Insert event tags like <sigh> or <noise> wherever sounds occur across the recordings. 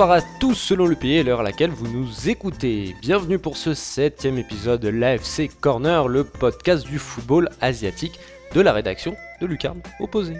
bonsoir à tous selon le pays et l'heure à laquelle vous nous écoutez. Bienvenue pour ce septième épisode de l'AFC Corner, le podcast du football asiatique de la rédaction de Lucarne Opposé.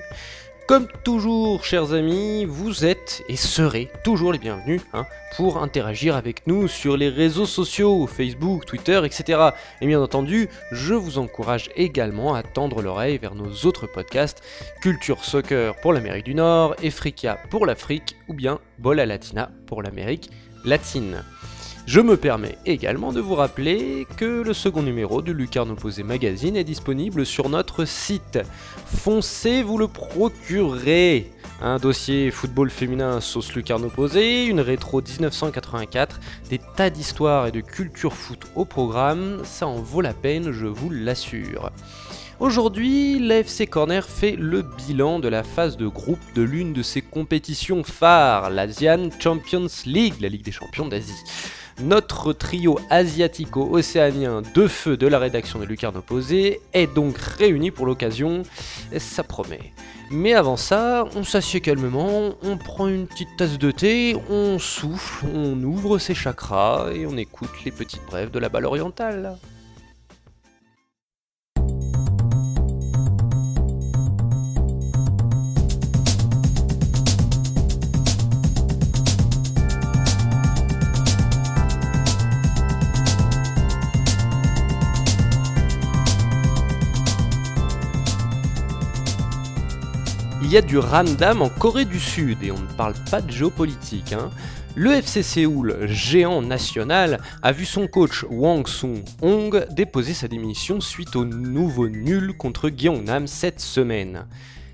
Comme toujours, chers amis, vous êtes et serez toujours les bienvenus hein, pour interagir avec nous sur les réseaux sociaux, Facebook, Twitter, etc. Et bien entendu, je vous encourage également à tendre l'oreille vers nos autres podcasts Culture Soccer pour l'Amérique du Nord, Efrica pour l'Afrique ou bien Bola Latina pour l'Amérique latine. Je me permets également de vous rappeler que le second numéro du Lucarne Opposé Magazine est disponible sur notre site. Foncez, vous le procurez un dossier football féminin sauce lucarne opposé, une rétro 1984, des tas d'histoires et de culture foot au programme, ça en vaut la peine, je vous l'assure. Aujourd'hui, l'AFC Corner fait le bilan de la phase de groupe de l'une de ses compétitions phares, l'Asian Champions League, la Ligue des champions d'Asie. Notre trio asiatico-océanien de feu de la rédaction de Lucarne Opposé est donc réuni pour l'occasion, ça promet. Mais avant ça, on s'assied calmement, on prend une petite tasse de thé, on souffle, on ouvre ses chakras et on écoute les petites brèves de la balle orientale. Il y a du ramdam en Corée du Sud, et on ne parle pas de géopolitique. Hein. Le FC Séoul, géant national, a vu son coach Wang Sung-hong déposer sa démission suite au nouveau nul contre Gyeongnam cette semaine.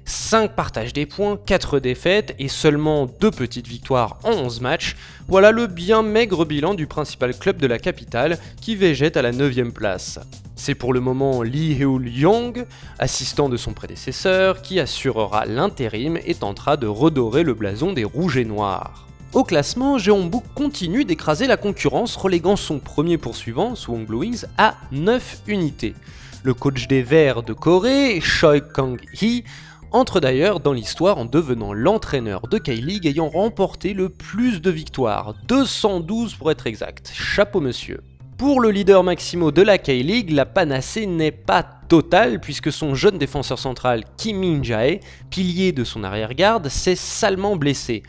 5 partages des points, 4 défaites et seulement 2 petites victoires en 11 matchs, voilà le bien maigre bilan du principal club de la capitale qui végète à la 9ème place. C'est pour le moment Lee Heul-yong, assistant de son prédécesseur, qui assurera l'intérim et tentera de redorer le blason des rouges et noirs. Au classement, Jeonbuk continue d'écraser la concurrence, reléguant son premier poursuivant, Swong Wings, à 9 unités. Le coach des Verts de Corée, Choi Kang-hee, entre d'ailleurs dans l'histoire en devenant l'entraîneur de K-League ayant remporté le plus de victoires, 212 pour être exact. Chapeau monsieur. Pour le leader Maximo de la K-League, la panacée n'est pas totale puisque son jeune défenseur central Kim Min-jae, pilier de son arrière-garde, s'est salement blessé.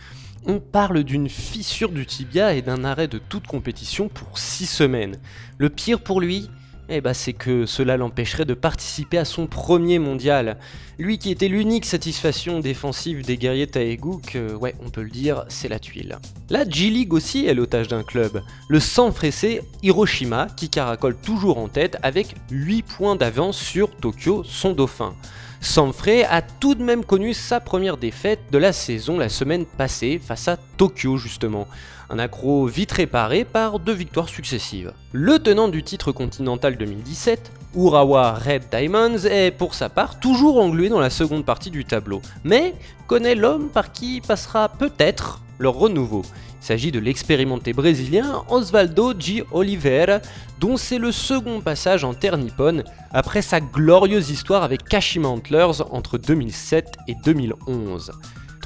On parle d'une fissure du tibia et d'un arrêt de toute compétition pour 6 semaines. Le pire pour lui, eh bah c'est que cela l'empêcherait de participer à son premier mondial. Lui qui était l'unique satisfaction défensive des guerriers Taeguk, ouais, on peut le dire, c'est la tuile. La G-League aussi est l'otage d'un club, le fressé Hiroshima, qui caracole toujours en tête avec 8 points d'avance sur Tokyo, son dauphin. Sanfrecce a tout de même connu sa première défaite de la saison la semaine passée face à Tokyo justement. Un accro vite réparé par deux victoires successives. Le tenant du titre continental 2017, Urawa Red Diamonds, est pour sa part toujours englué dans la seconde partie du tableau, mais connaît l'homme par qui passera peut-être leur renouveau. Il s'agit de l'expérimenté brésilien Osvaldo G. Oliveira, dont c'est le second passage en terre nippone après sa glorieuse histoire avec Kashima Antlers entre 2007 et 2011.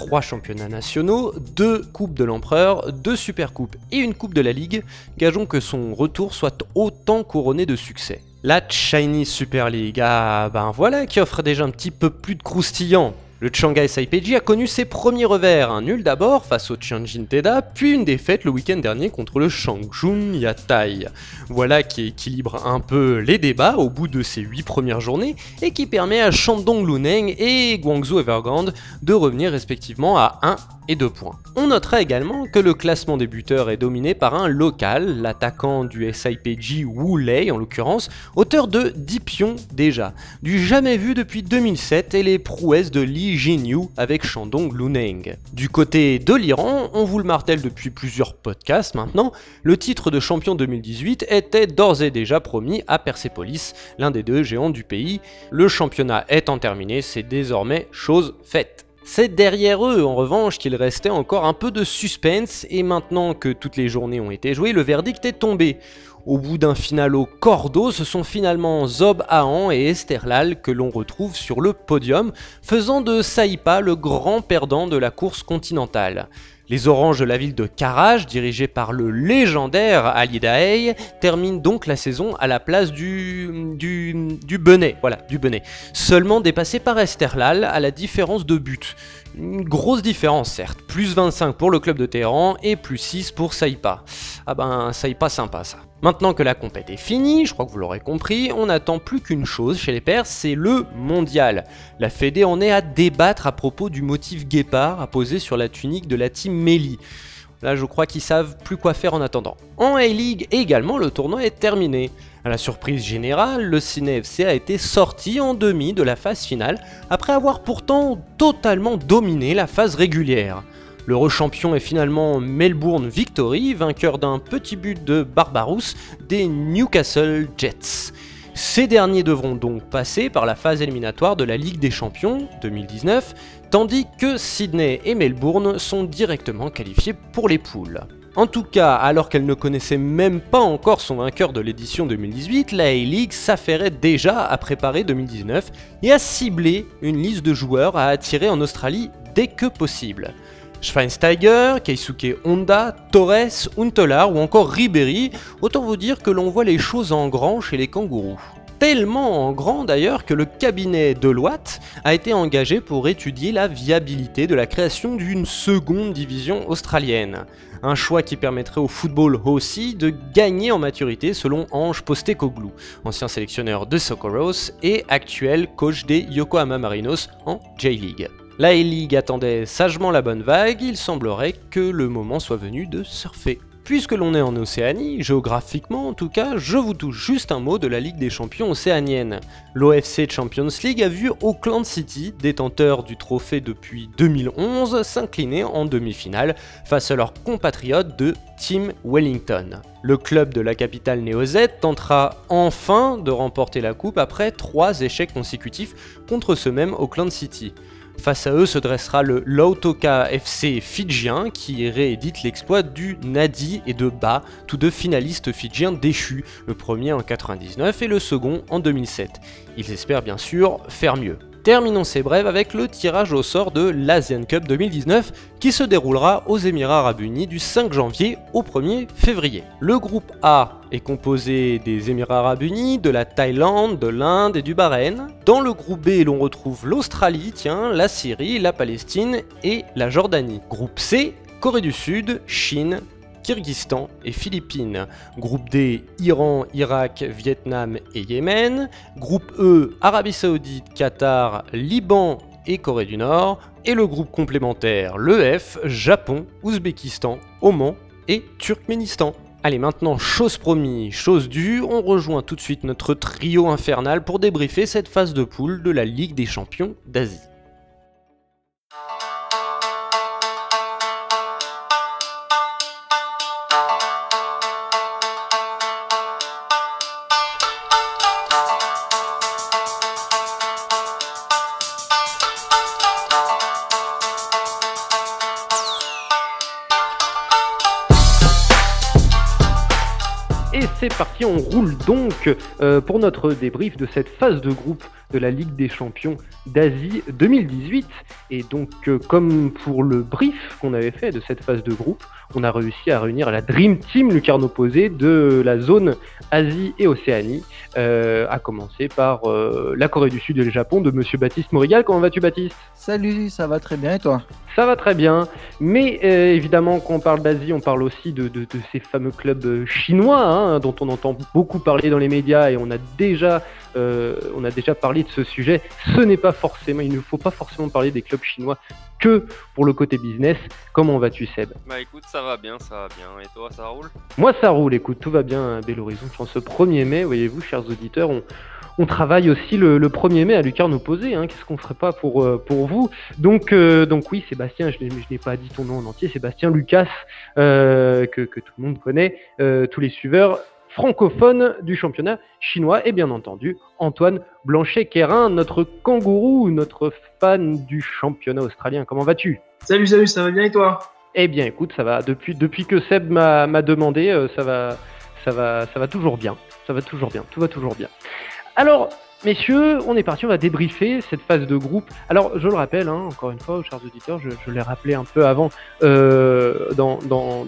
Trois championnats nationaux, deux coupes de l'empereur, deux supercoupes et une coupe de la ligue, gageons que son retour soit autant couronné de succès. La Chinese Super League, ah ben voilà qui offre déjà un petit peu plus de croustillant. Le Shanghai Saipeji a connu ses premiers revers, un nul d'abord face au Tianjin Teda, puis une défaite le week-end dernier contre le Shangchun Yatai. Voilà qui équilibre un peu les débats au bout de ces 8 premières journées et qui permet à Shandong Luneng et Guangzhou Evergrande de revenir respectivement à 1 et 2 points. On notera également que le classement des buteurs est dominé par un local, l'attaquant du SIPG Wu Lei en l'occurrence, auteur de 10 pions déjà, du jamais vu depuis 2007 et les prouesses de Li Jinyu avec Shandong Luneng. Du côté de l'Iran, on vous le martèle depuis plusieurs podcasts maintenant, le titre de champion 2018 était d'ores et déjà promis à Persepolis, l'un des deux géants du pays. Le championnat étant terminé, c'est désormais chose faite. C'est derrière eux, en revanche, qu'il restait encore un peu de suspense, et maintenant que toutes les journées ont été jouées, le verdict est tombé. Au bout d'un finalo cordeau, ce sont finalement Zob Ahan et Esterlal que l'on retrouve sur le podium, faisant de Saipa le grand perdant de la course continentale. Les Oranges de la ville de Karaj, dirigés par le légendaire Ali Daei, terminent donc la saison à la place du, du, du Benet, voilà, du Benet, seulement dépassé par Esterlal à la différence de but. Une grosse différence certes, plus 25 pour le club de Téhéran et plus 6 pour Saipa. Ah ben Saipa sympa ça. Maintenant que la compète est finie, je crois que vous l'aurez compris, on n'attend plus qu'une chose chez les Perses, c'est le mondial. La Fédé en est à débattre à propos du motif guépard apposé sur la tunique de la team Meli. Là, je crois qu'ils savent plus quoi faire en attendant. En A-League également, le tournoi est terminé. À la surprise générale, le Ciné FC a été sorti en demi de la phase finale après avoir pourtant totalement dominé la phase régulière. Le rechampion est finalement Melbourne Victory, vainqueur d'un petit but de Barbarousse des Newcastle Jets. Ces derniers devront donc passer par la phase éliminatoire de la Ligue des Champions 2019, tandis que Sydney et Melbourne sont directement qualifiés pour les poules. En tout cas, alors qu'elle ne connaissait même pas encore son vainqueur de l'édition 2018, la A-League s'affairait déjà à préparer 2019 et à cibler une liste de joueurs à attirer en Australie dès que possible. Schweinsteiger, Keisuke Honda, Torres, Untelar ou encore Ribéry, autant vous dire que l'on voit les choses en grand chez les kangourous. Tellement en grand d'ailleurs que le cabinet Deloitte a été engagé pour étudier la viabilité de la création d'une seconde division australienne. Un choix qui permettrait au football aussi de gagner en maturité selon Ange Postecoglou, ancien sélectionneur de Socorros et actuel coach des Yokohama Marinos en J-League. La A-League attendait sagement la bonne vague, il semblerait que le moment soit venu de surfer. Puisque l'on est en Océanie, géographiquement en tout cas, je vous touche juste un mot de la Ligue des champions océanienne. L'OFC Champions League a vu Auckland City, détenteur du trophée depuis 2011, s'incliner en demi-finale face à leurs compatriotes de Team Wellington. Le club de la capitale néo-Z tentera enfin de remporter la coupe après trois échecs consécutifs contre ce même Auckland City. Face à eux se dressera le Lautoka FC fidjien qui réédite l'exploit du Nadi et de Ba, tous deux finalistes fidjiens déchus, le premier en 99 et le second en 2007. Ils espèrent bien sûr faire mieux. Terminons ces brèves avec le tirage au sort de l'Asian Cup 2019 qui se déroulera aux Émirats Arabes Unis du 5 janvier au 1er février. Le groupe A est composé des Émirats Arabes Unis, de la Thaïlande, de l'Inde et du Bahreïn. Dans le groupe B, l'on retrouve l'Australie, tiens, la Syrie, la Palestine et la Jordanie. Groupe C, Corée du Sud, Chine, Kyrgyzstan et Philippines. Groupe D, Iran, Irak, Vietnam et Yémen. Groupe E, Arabie Saoudite, Qatar, Liban et Corée du Nord. Et le groupe complémentaire, le F, Japon, Ouzbékistan, Oman et Turkménistan. Allez, maintenant, chose promis, chose due, on rejoint tout de suite notre trio infernal pour débriefer cette phase de poule de la Ligue des champions d'Asie. C'est parti, on roule donc euh, pour notre débrief de cette phase de groupe de la Ligue des Champions d'Asie 2018. Et donc, euh, comme pour le brief qu'on avait fait de cette phase de groupe, on a réussi à réunir la Dream Team lucarne opposée de la zone Asie et Océanie, euh, à commencer par la Corée du Sud et le Japon de Monsieur Baptiste Morigal. Comment vas-tu, Baptiste? Salut, ça va très bien et toi? Ça va très bien, mais euh, évidemment quand on parle d'Asie, on parle aussi de, ces fameux clubs euh, chinois hein, dont on entend beaucoup parler dans les médias et on a déjà, euh, on a déjà parlé de ce sujet. Ce n'est pas forcément, il ne faut pas forcément parler des clubs chinois que pour le côté business. Comment vas-tu Seb? Bah écoute, ça va bien, ça va bien. Et toi, ça roule? Moi, ça roule. Écoute, tout va bien à Bel Horizon. En ce 1er mai, voyez-vous, chers auditeurs, on on travaille aussi le, 1er mai à Lucarne opposé. Hein. Qu'est-ce qu'on ferait pas pour, euh, pour vous? Donc, euh, donc oui, Sébastien, je, n'ai pas dit ton nom en entier, Sébastien Lucas, euh, que, tout le monde connaît, tous les suiveurs francophones du championnat chinois, et bien entendu Antoine Blanchet-Quérin, notre kangourou, notre fan du championnat australien. Comment vas-tu? Salut, salut, ça va bien et toi? Eh bien, écoute, ça va. Depuis, depuis que Seb m'a demandé, ça va, ça va, ça va toujours bien. Ça va toujours bien. Tout va toujours bien. Alors, Messieurs, on est parti, on va débriefer cette phase de groupe. Alors, je le rappelle, hein, encore une fois, aux chers auditeurs, je, l'ai rappelé un peu avant euh, dans,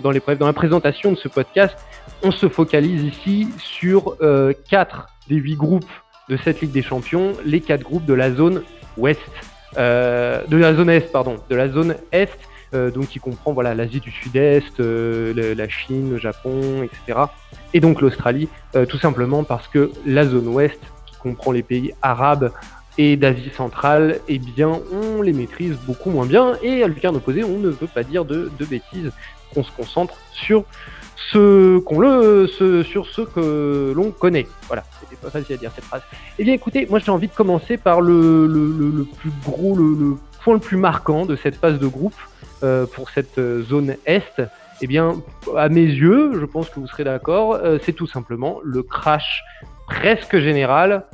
la présentation de ce podcast, on se focalise ici sur euh, quatre des huit groupes de cette Ligue des Champions, les quatre groupes de la zone ouest, euh, de la zone est, pardon, de la zone est, euh, donc qui comprend voilà l'Asie du Sud-Est, la Chine, le Japon, etc. Et donc l'Australie, tout simplement parce que la zone ouest comprend les pays arabes et d'Asie centrale, eh bien, on les maîtrise beaucoup moins bien. Et à lucarne opposé, on ne veut pas dire de, bêtises. On se concentre sur ce qu'on le, ce, sur ce que l'on connaît. Voilà, c'était pas facile à dire cette phrase. Eh bien, écoutez, moi j'ai envie de commencer par le, le, le, plus gros, le, point le plus marquant de cette phase de groupe euh, pour cette zone est. Eh bien, à mes yeux, je pense que vous serez d'accord, euh, c'est tout simplement le crash presque général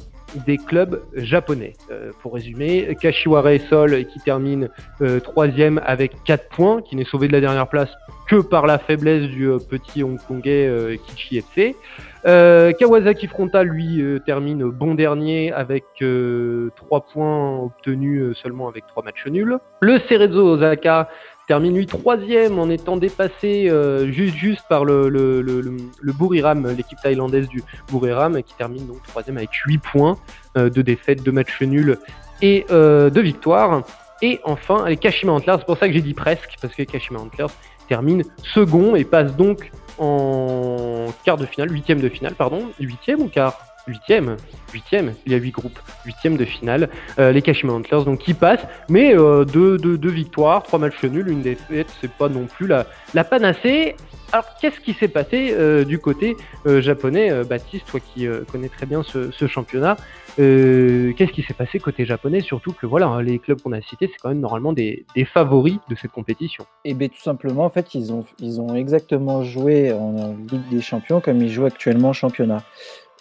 des clubs japonais. Euh, pour résumer, Kashiwara Sol qui termine euh, troisième avec 4 points, qui n'est sauvé de la dernière place que par la faiblesse du euh, petit hongkongais Kichi FC. Kawasaki Frontal, lui, termine bon dernier avec 3 points obtenus seulement avec 3 matchs nuls. Le Cerezo Osaka termine lui troisième en étant dépassé euh, juste, juste par le, le, le, le Buriram, l'équipe thaïlandaise du Buriram, qui termine donc troisième avec 8 points euh, de défaites, de matchs nuls et euh, de victoires. Et enfin, les Kashima Antlers, c'est pour ça que j'ai dit presque, parce que Kashima Antlers termine second et passe donc en quart de finale, huitième de finale, pardon, huitième ou quart? Huitième, huitième, il y a huit groupes, huitième de finale, euh, les Kashima Antlers donc qui passent, mais euh, deux, deux, deux, victoires, trois matchs nuls, une défaite, c'est pas non plus la, panacée. Alors qu'est-ce qui s'est passé euh, du côté japonais, Baptiste, toi qui connais très bien ce, championnat, qu'est-ce qui s'est passé côté japonais, surtout que voilà, hein, les clubs qu'on a cités, c'est quand même normalement des, des, favoris de cette compétition. Et eh bien tout simplement, en fait, ils ont, ils ont exactement joué en Ligue des Champions comme ils jouent actuellement en championnat.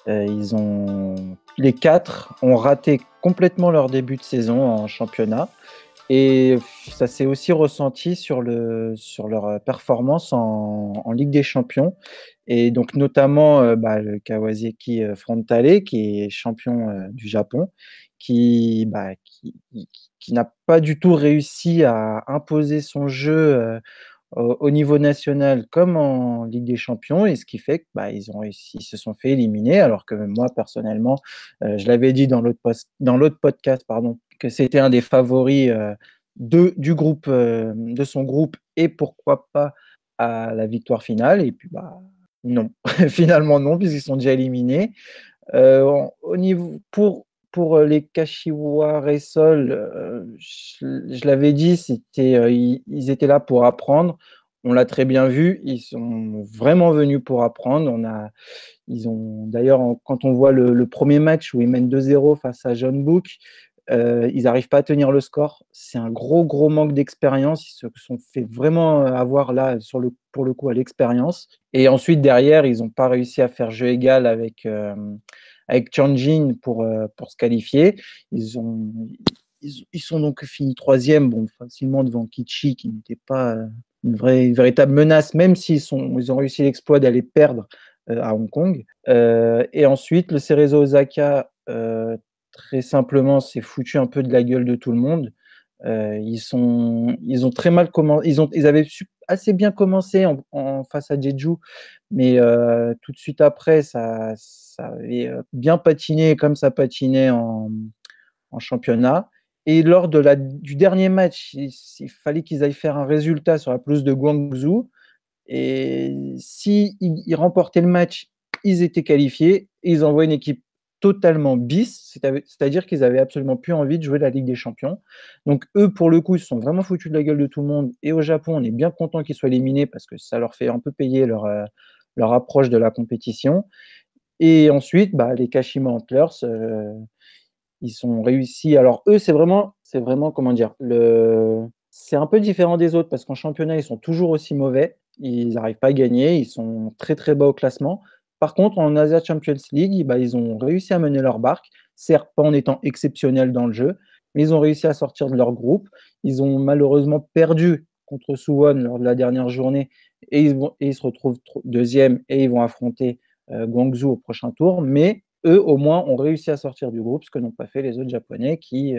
Euh, ils ont, les quatre ont raté complètement leur début de saison en championnat. Et ça s'est aussi ressenti sur, le, sur leur performance en, Ligue des Champions. Et donc, notamment euh, bah, le Kawasaki Frontale, qui est champion euh, du Japon, qui, bah, qui, qui, n'a pas du tout réussi à imposer son jeu euh, au niveau national comme en Ligue des Champions, et ce qui fait que bah, ils ont se sont fait éliminer, alors que moi personnellement, euh, je l'avais dit dans l'autre dans l'autre podcast, pardon, que c'était un des favoris euh, de, du groupe, euh, de son groupe, et pourquoi pas à la victoire finale. Et puis bah non, <laughs> finalement non, puisqu'ils sont déjà éliminés. au niveau pour pour les Kashiwa Sol, euh, je, l'avais dit, c'était, euh, ils, étaient là pour apprendre. On l'a très bien vu, ils sont vraiment venus pour apprendre. On a, ils ont d'ailleurs, quand on voit le, premier match où ils mènent 2-0 face à John Book, euh, ils n'arrivent pas à tenir le score. C'est un gros, gros manque d'expérience. Ils se sont fait vraiment avoir là, sur le, pour le coup, à l'expérience. Et ensuite, derrière, ils n'ont pas réussi à faire jeu égal avec, euh, avec Changjin pour, euh, pour se qualifier. Ils, ont, ils, sont donc finis troisième, bon, facilement devant Kichi, qui n'était pas euh, une, vraie, une véritable menace, même s'ils sont, ils ont réussi l'exploit d'aller perdre euh, à Hong Kong. Et ensuite, le Cerezo Osaka, très simplement, s'est foutu un peu de la gueule de tout le monde. ils, sont, ils ont très mal commencé, ils, ils avaient assez bien commencé en, en face à Jeju, mais euh, tout de suite après, ça, ça, avait bien patiné comme ça patinait en, championnat. Et lors de la, du dernier match, il, fallait qu'ils aillent faire un résultat sur la pelouse de Guangzhou. Et s'ils si remportaient le match, ils étaient qualifiés. Et ils envoient une équipe totalement bis, c'est-à-dire qu'ils avaient absolument plus envie de jouer la Ligue des Champions. Donc eux, pour le coup, ils sont vraiment foutus de la gueule de tout le monde. Et au Japon, on est bien content qu'ils soient éliminés parce que ça leur fait un peu payer leur, euh, leur approche de la compétition. Et ensuite, bah, les Kashima Antlers, euh, ils sont réussis. Alors eux, c'est vraiment, c'est vraiment comment dire, le, c'est un peu différent des autres parce qu'en championnat, ils sont toujours aussi mauvais. Ils n'arrivent pas à gagner. Ils sont très très bas au classement. Par contre, en Asia Champions League, bah, ils ont réussi à mener leur barque, certes pas en étant exceptionnels dans le jeu, mais ils ont réussi à sortir de leur groupe. Ils ont malheureusement perdu contre Suwon lors de la dernière journée et ils, vont, et ils se retrouvent deuxième et ils vont affronter euh, Guangzhou au prochain tour. Mais eux, au moins, ont réussi à sortir du groupe, ce que n'ont pas fait les autres Japonais qui,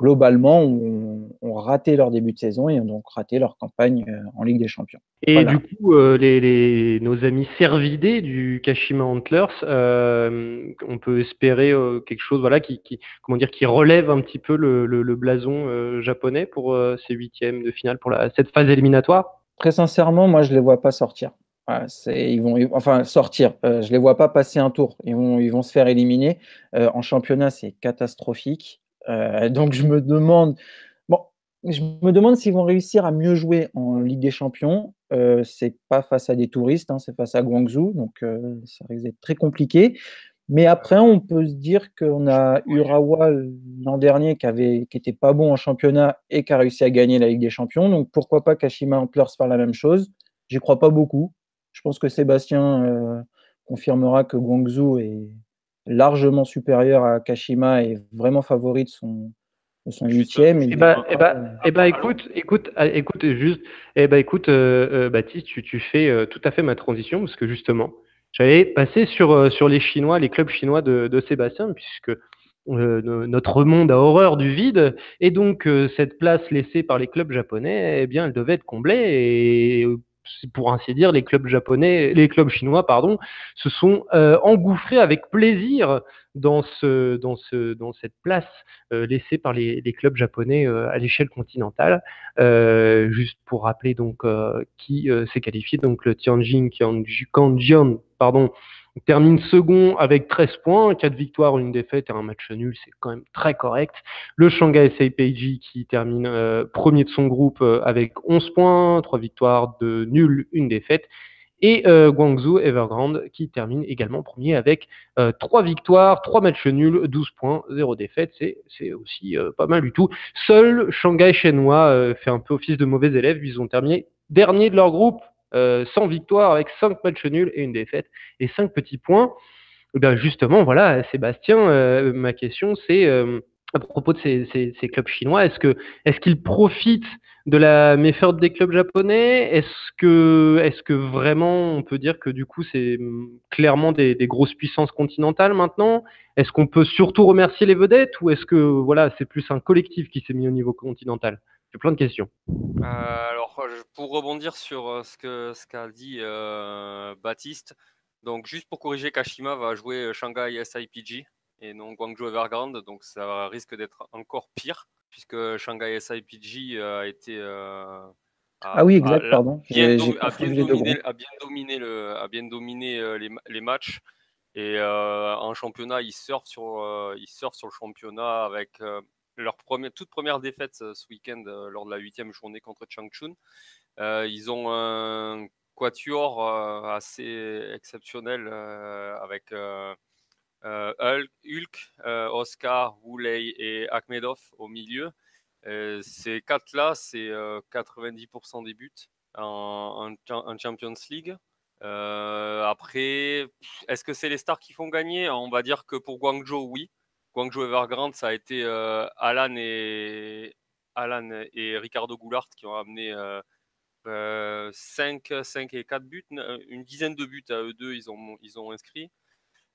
globalement, ont, raté leur début de saison et ont donc raté leur campagne euh, en Ligue des Champions. Et du coup, euh, les, nos amis servidés du Kashima Antlers, euh, on peut espérer quelque chose voilà, qui, comment dire, qui relève un petit peu le, blason japonais pour ces huitièmes de finale, pour la, cette phase éliminatoire Très sincèrement, moi, je ne les vois pas sortir. ils vont, enfin, sortir. je ne les vois pas passer un tour. Ils vont, ils vont se faire éliminer. en championnat, c'est catastrophique. Euh, <laughs> donc je me demande, bon, je me demande s'ils vont réussir à mieux jouer en Ligue des Champions. Euh, c'est pas face à des touristes, hein, c'est face à Guangzhou, donc euh, ça risque d'être très compliqué. Mais après, on peut se dire qu'on a Urawa l'an dernier qui avait, qui était pas bon en championnat et qui a réussi à gagner la Ligue des Champions. Donc pourquoi pas Kashima Antlers faire la même chose? J'y crois pas beaucoup. Je pense que Sébastien confirmera que Guangzhou est, largement supérieur à Kashima et vraiment favori de son, son huitième. Eh bah, eh bah, eh bah, écoute, écoute, écoute, juste, eh bah, écoute, euh, euh, Baptiste, tu, tu fais euh, tout à fait ma transition parce que justement, j'avais passé sur, sur les Chinois, les clubs chinois de, de Sébastien, puisque notre monde a horreur du vide, et donc cette place laissée par les clubs japonais, eh bien, elle devait être comblée, et pour ainsi dire, les clubs japonais, les clubs chinois, pardon, se sont euh, engouffrés avec plaisir dans ce, dans ce, dans cette place euh, laissée par les, les, clubs japonais euh, à l'échelle continentale. juste pour rappeler donc qui s'est qualifié, donc le Tianjin Kanjian, pardon, on termine second avec 13 points, 4 victoires, une défaite et un match nul, c'est quand même très correct. Le Shanghai SAPG qui termine euh, premier de son groupe euh, avec 11 points, 3 victoires, de nul, une défaite. Et euh, Guangzhou Evergrande qui termine également premier avec 3 victoires, 3 matchs nuls, 12 points, 0 défaite. C'est aussi pas mal du tout. Seul Shanghai Shenhua fait un peu office de mauvais élève. Ils ont terminé dernier de leur groupe euh, sans victoire avec 5 matchs nuls et une défaite et 5 petits points. Eh bien justement, voilà, Sébastien, euh, ma question c'est euh, à propos de ces, clubs chinois, est-ce que est-ce qu'ils profitent de la méthode des clubs japonais? Est-ce que est-ce que vraiment on peut dire que du coup c'est hum, clairement des, des, grosses puissances continentales maintenant? Est-ce qu'on peut surtout remercier les vedettes ou est-ce que voilà c'est plus un collectif qui s'est mis au niveau continental? Plein de questions. alors pour rebondir sur euh, ce qu'a ce dit euh, Baptiste, donc juste pour corriger, Kashima va jouer euh, Shanghai SIPG et non Guangzhou Evergrande, donc ça risque d'être encore pire puisque Shanghai SIPG a été ah oui, exact, pardon. Bien a, bien dominé, a, bien dominé, le, a bien dominé les, les matchs. Et en championnat, ils surfent sur, ils surfent sur le championnat avec leur toute première défaite ce week-end lors de la huitième journée contre Changchun. Euh, ils ont un quatuor euh, assez exceptionnel euh, avec Hulk, Oscar, Wulei et Akhmedov au milieu. ces quatre-là, c'est 90% des buts en, Champions League. après, est-ce que c'est les stars qui font gagner? On va dire que pour Guangzhou, oui. Guangzhou Evergrande, ça a été Alan et Alan et Ricardo Goulart qui ont amené 5, 5 et 4 buts, une dizaine de buts à eux deux, ils ont, ils ont inscrit.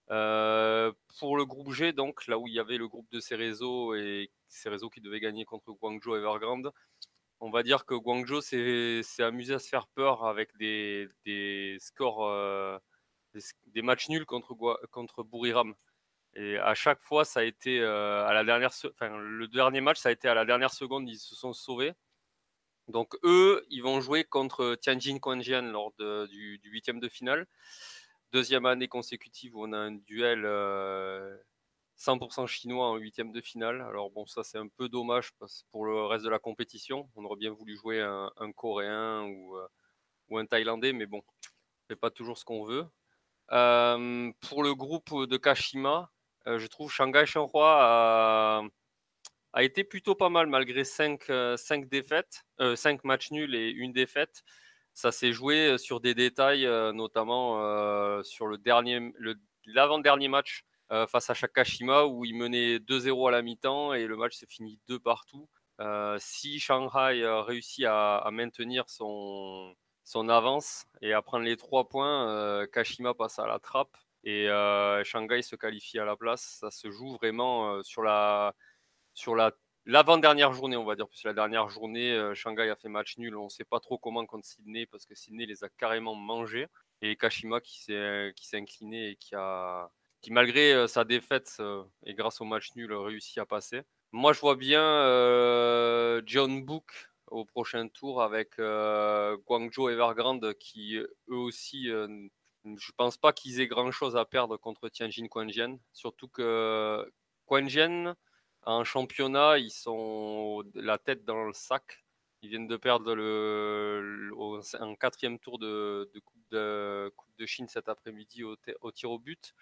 pour le groupe G, donc là où il y avait le groupe de Cerezo et Cerezo qui devait gagner contre Guangzhou Evergrande, on va dire que Guangzhou s'est amusé à se faire peur avec des, des scores, des, matchs nuls contre, contre Buriram. Et à chaque fois, ça a été à la dernière, enfin, le dernier match, ça a été à la dernière seconde, ils se sont sauvés. Donc eux, ils vont jouer contre Tianjin Quanjian lors du, huitième de finale. Deuxième année consécutive où on a un duel 100% euh, chinois en huitième de finale. Alors bon, ça c'est un peu dommage pour le reste de la compétition. On aurait bien voulu jouer un, Coréen ou, euh, ou, un Thaïlandais, mais bon, c'est pas toujours ce qu'on veut. Euh, pour le groupe de Kashima, je trouve Shanghai Shenhua a été plutôt pas mal malgré 5 euh, défaites, 5 euh, matchs nuls et une défaite. Ça s'est joué euh, sur des détails, notamment sur le dernier, l'avant-dernier match face à Shakashima où il menait 2-0 à la mi-temps et le match s'est fini 2 partout. si Shanghai réussit à, à, maintenir son, son avance et à prendre les 3 points, Kashima passe à la trappe Et euh, Shanghai se qualifie à la place. Ça se joue vraiment sur la sur la l'avant-dernière journée, on va dire, puisque la dernière journée, Shanghai a fait match nul. On ne sait pas trop comment contre Sydney parce que Sydney les a carrément mangés. Et Kashima qui s'est incliné et qui a qui malgré sa défaite et grâce au match nul réussi à passer. Moi, je vois bien John Book au prochain tour avec Guangzhou Evergrande qui eux aussi je pense pas qu'ils aient grand chose à perdre contre Tianjin Quanjian. Surtout que Quanjian, en championnat, ils sont la tête dans le sac. Ils viennent de perdre le, un quatrième tour de, coupe de, Chine cet après-midi au, tir au but.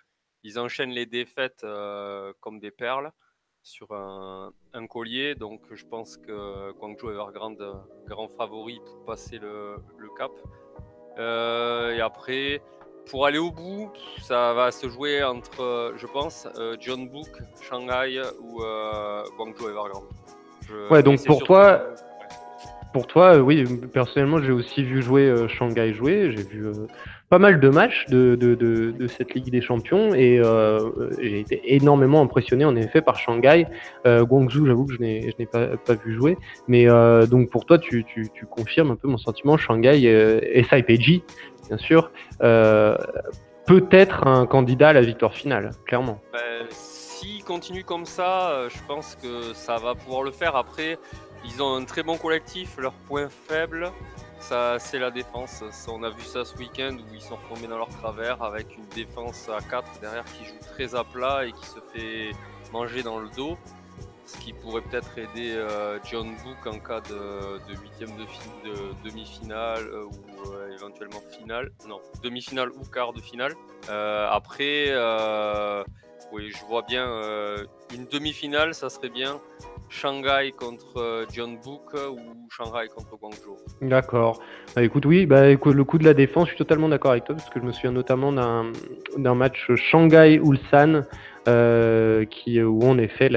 Ils enchaînent les défaites euh, comme des perles sur un, collier. Donc je pense que Guangzhou Evergrande, grand favori pour passer le, cap. Euh, et après, pour aller au bout, ça va se jouer entre, je pense, euh, John Book, Shanghai ou euh, Guangzhou Evergrande. ouais, donc pour toi, pour toi, oui, personnellement, j'ai aussi vu jouer euh, Shanghai jouer. J'ai vu pas mal de matchs de, de, de, cette Ligue des Champions et j'ai été énormément impressionné en effet par Shanghai. Guangzhou, j'avoue que je n'ai pas, pas, vu jouer. Mais donc pour toi, tu, tu, tu, confirmes un peu mon sentiment. Shanghai et SIPG, bien sûr, euh, peut être un candidat à la victoire finale, clairement. Ben, S'il continue comme ça, euh, je pense que ça va pouvoir le faire. Après, ils ont un très bon collectif. Leur point faible, ça, c'est la défense. On a vu ça ce week-end où ils sont retombés dans leur travers avec une défense à 4 derrière qui joue très à plat et qui se fait manger dans le dos ce qui pourrait peut-être aider euh, John Book en cas de, huitième de, demi-finale euh, ou euh, éventuellement finale. Non, demi-finale ou quart de finale. après, oui, je vois bien une demi-finale, ça serait bien. Shanghai contre John Book ou Shanghai contre Guangzhou. D'accord. Bah, écoute, oui, bah, le coup de la défense, je suis totalement d'accord avec toi parce que je me souviens notamment d'un match Shanghai-Ulsan euh, où en effet,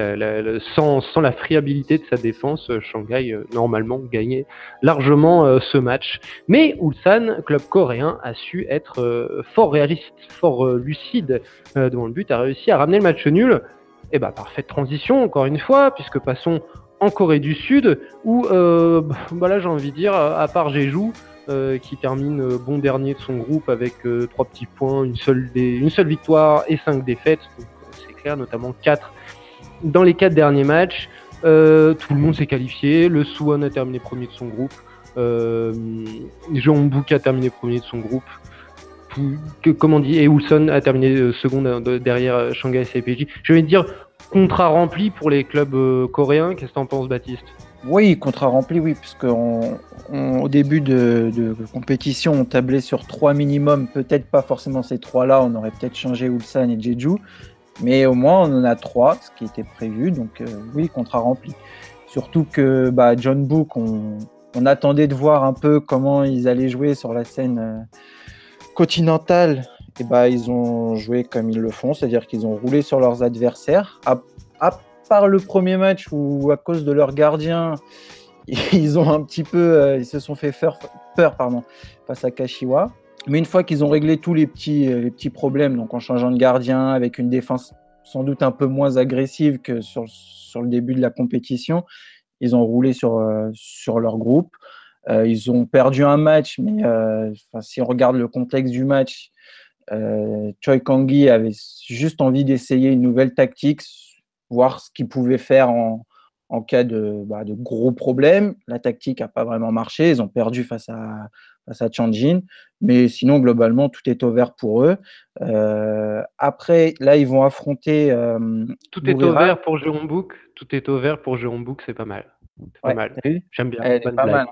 sans, la friabilité de sa défense, euh, Shanghai euh, normalement gagnait largement ce match. Mais Ulsan, club coréen, a su être fort réaliste, fort lucide devant le but, a réussi à ramener le match nul. Et eh bah parfaite transition encore une fois, puisque passons en Corée du Sud, où <laughs> bah là j'ai envie de dire, à part Jeju, euh, qui termine bon dernier de son groupe avec trois petits points, une seule, victoire et cinq défaites notamment 4 dans les 4 derniers matchs. Euh, tout le monde s'est qualifié. Le Suwon a terminé premier de son groupe. Euh, a terminé premier de son groupe. Comment dit Et Ulson a terminé euh, second derrière euh, Shanghai SCPJ. Je vais dire contrat rempli pour les clubs coréens. Qu'est-ce que tu en penses, Baptiste? Oui, contrat rempli, oui, puisque au début de, compétition, on tablait sur trois minimums, peut-être pas forcément ces trois-là, on aurait peut-être changé Ulsan et Jeju, mais au moins, on en a trois, ce qui était prévu. Donc, euh, oui, contrat rempli. Surtout que bah, John Book, on, attendait de voir un peu comment ils allaient jouer sur la scène euh, continentale. Et bah, ils ont joué comme ils le font, c'est-à-dire qu'ils ont roulé sur leurs adversaires. À, part le premier match où, à cause de leur gardien, <laughs> ils ont un petit peu, euh, ils se sont fait peur, peur pardon, face à Kashiwa. Mais une fois qu'ils ont réglé tous les petits, euh, les petits problèmes, donc en changeant de gardien, avec une défense sans doute un peu moins agressive que sur, le début de la compétition, ils ont roulé sur, euh, sur leur groupe. Euh, ils ont perdu un match, mais si on regarde le contexte du match, Choi Kangi avait juste envie d'essayer une nouvelle tactique, voir ce qu'il pouvait faire en, en cas de, bah, de, gros problèmes. La tactique n'a pas vraiment marché. Ils ont perdu face à, face à Changjin. Mais sinon, globalement, tout est ouvert pour eux. Euh, après, là, ils vont affronter. Euh, tout est ouvert pour Book. Tout est ouvert pour Book, c'est pas mal. Pas mal. J'aime bien. pas mal.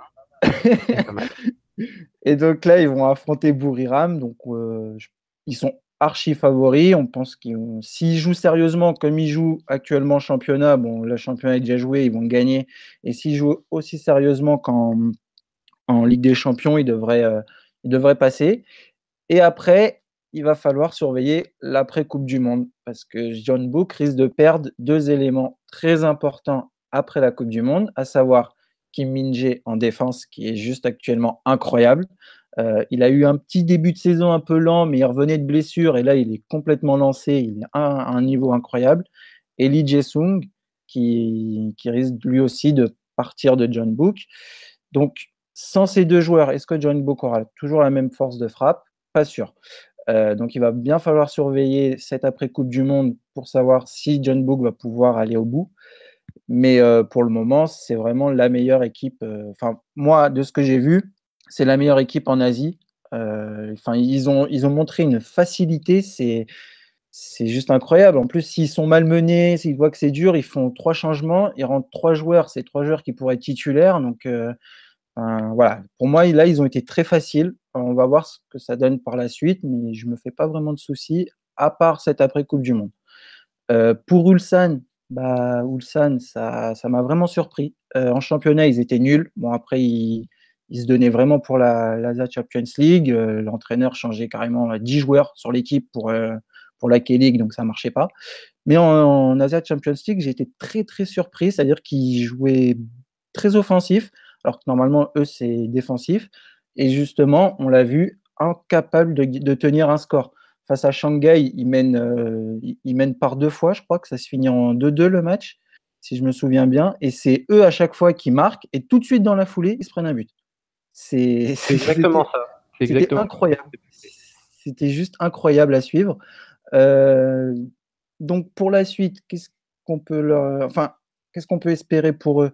<laughs> Et donc là, ils vont affronter Buriram. Donc, euh, ils sont archi favoris. On pense qu'ils s'ils jouent sérieusement comme ils jouent actuellement championnat, bon, le championnat est déjà joué, ils vont gagner. Et s'ils jouent aussi sérieusement qu'en en Ligue des Champions, ils devraient, euh, ils devraient passer. Et après, il va falloir surveiller l'après-Coupe du Monde parce que John Book risque de perdre deux éléments très importants après la Coupe du Monde, à savoir Kim Min-jae en défense, qui est juste actuellement incroyable. il a eu un petit début de saison un peu lent, mais il revenait de blessure et là, il est complètement lancé. Il est à, un niveau incroyable. Et Lee Jae-sung, qui, qui risque lui aussi de partir de John Book. Donc, sans ces deux joueurs, est-ce que John Book aura toujours la même force de frappe? Pas sûr. Euh, donc, il va bien falloir surveiller cette après-Coupe du Monde pour savoir si John Book va pouvoir aller au bout. Mais euh, pour le moment, c'est vraiment la meilleure équipe. Euh, enfin, moi, de ce que j'ai vu, c'est la meilleure équipe en Asie. Enfin, ils ont, ils ont montré une facilité. C'est c'est juste incroyable. En plus, s'ils sont malmenés, s'ils voient que c'est dur, ils font trois changements, ils rentrent trois joueurs, c'est trois joueurs qui pourraient être titulaires. Donc euh, voilà, pour moi, là, ils ont été très faciles. On va voir ce que ça donne par la suite, mais je ne me fais pas vraiment de soucis, à part cette après-Coupe du Monde. Euh, pour Ulsan, bah, Ulsan, ça m'a vraiment surpris. Euh, en championnat, ils étaient nuls. Bon, après, ils, se donnaient vraiment pour la, la Champions League. L'entraîneur changeait carrément 10 joueurs sur l'équipe pour pour la K-League, donc ça ne marchait pas. Mais en, Asia Champions League, j'ai été très très surpris, c'est-à-dire qu'ils jouaient très offensif, alors que normalement, eux, c'est défensif. Et justement, on l'a vu, incapable de, tenir un score. Face à Shanghai, ils mènent, euh, ils mènent par deux fois, je crois que ça se finit en 2-2 le match, si je me souviens bien. Et c'est eux à chaque fois qui marquent, et tout de suite dans la foulée, ils se prennent un but. C'est exactement ça. C'était incroyable. C'était juste incroyable à suivre. Euh, donc pour la suite, qu'est-ce qu'on peut leur, enfin, qu'est-ce qu'on peut espérer pour eux?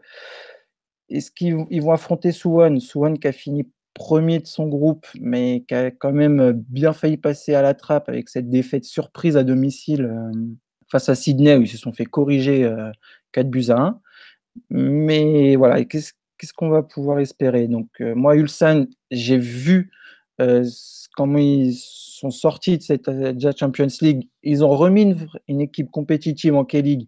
Est-ce qu'ils ils vont affronter Suwon? Suwon qui a fini premier de son groupe, mais qui a quand même bien failli passer à la trappe avec cette défaite surprise à domicile euh, face à Sydney où ils se sont fait corriger 4 euh, buts à 1. Mais voilà, qu'est-ce qu'on va pouvoir espérer? Donc moi, Ulsan, j'ai vu comment ils sont sortis de cette euh, Champions League, ils ont remis une, équipe compétitive en K-League.